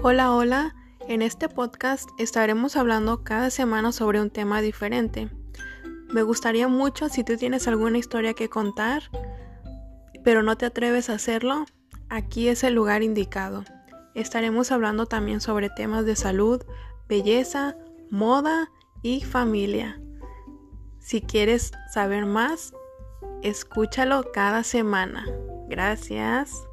Hola, hola. En este podcast estaremos hablando cada semana sobre un tema diferente. Me gustaría mucho si tú tienes alguna historia que contar, pero no te atreves a hacerlo, aquí es el lugar indicado. Estaremos hablando también sobre temas de salud, belleza, moda y familia. Si quieres saber más, escúchalo cada semana. Gracias.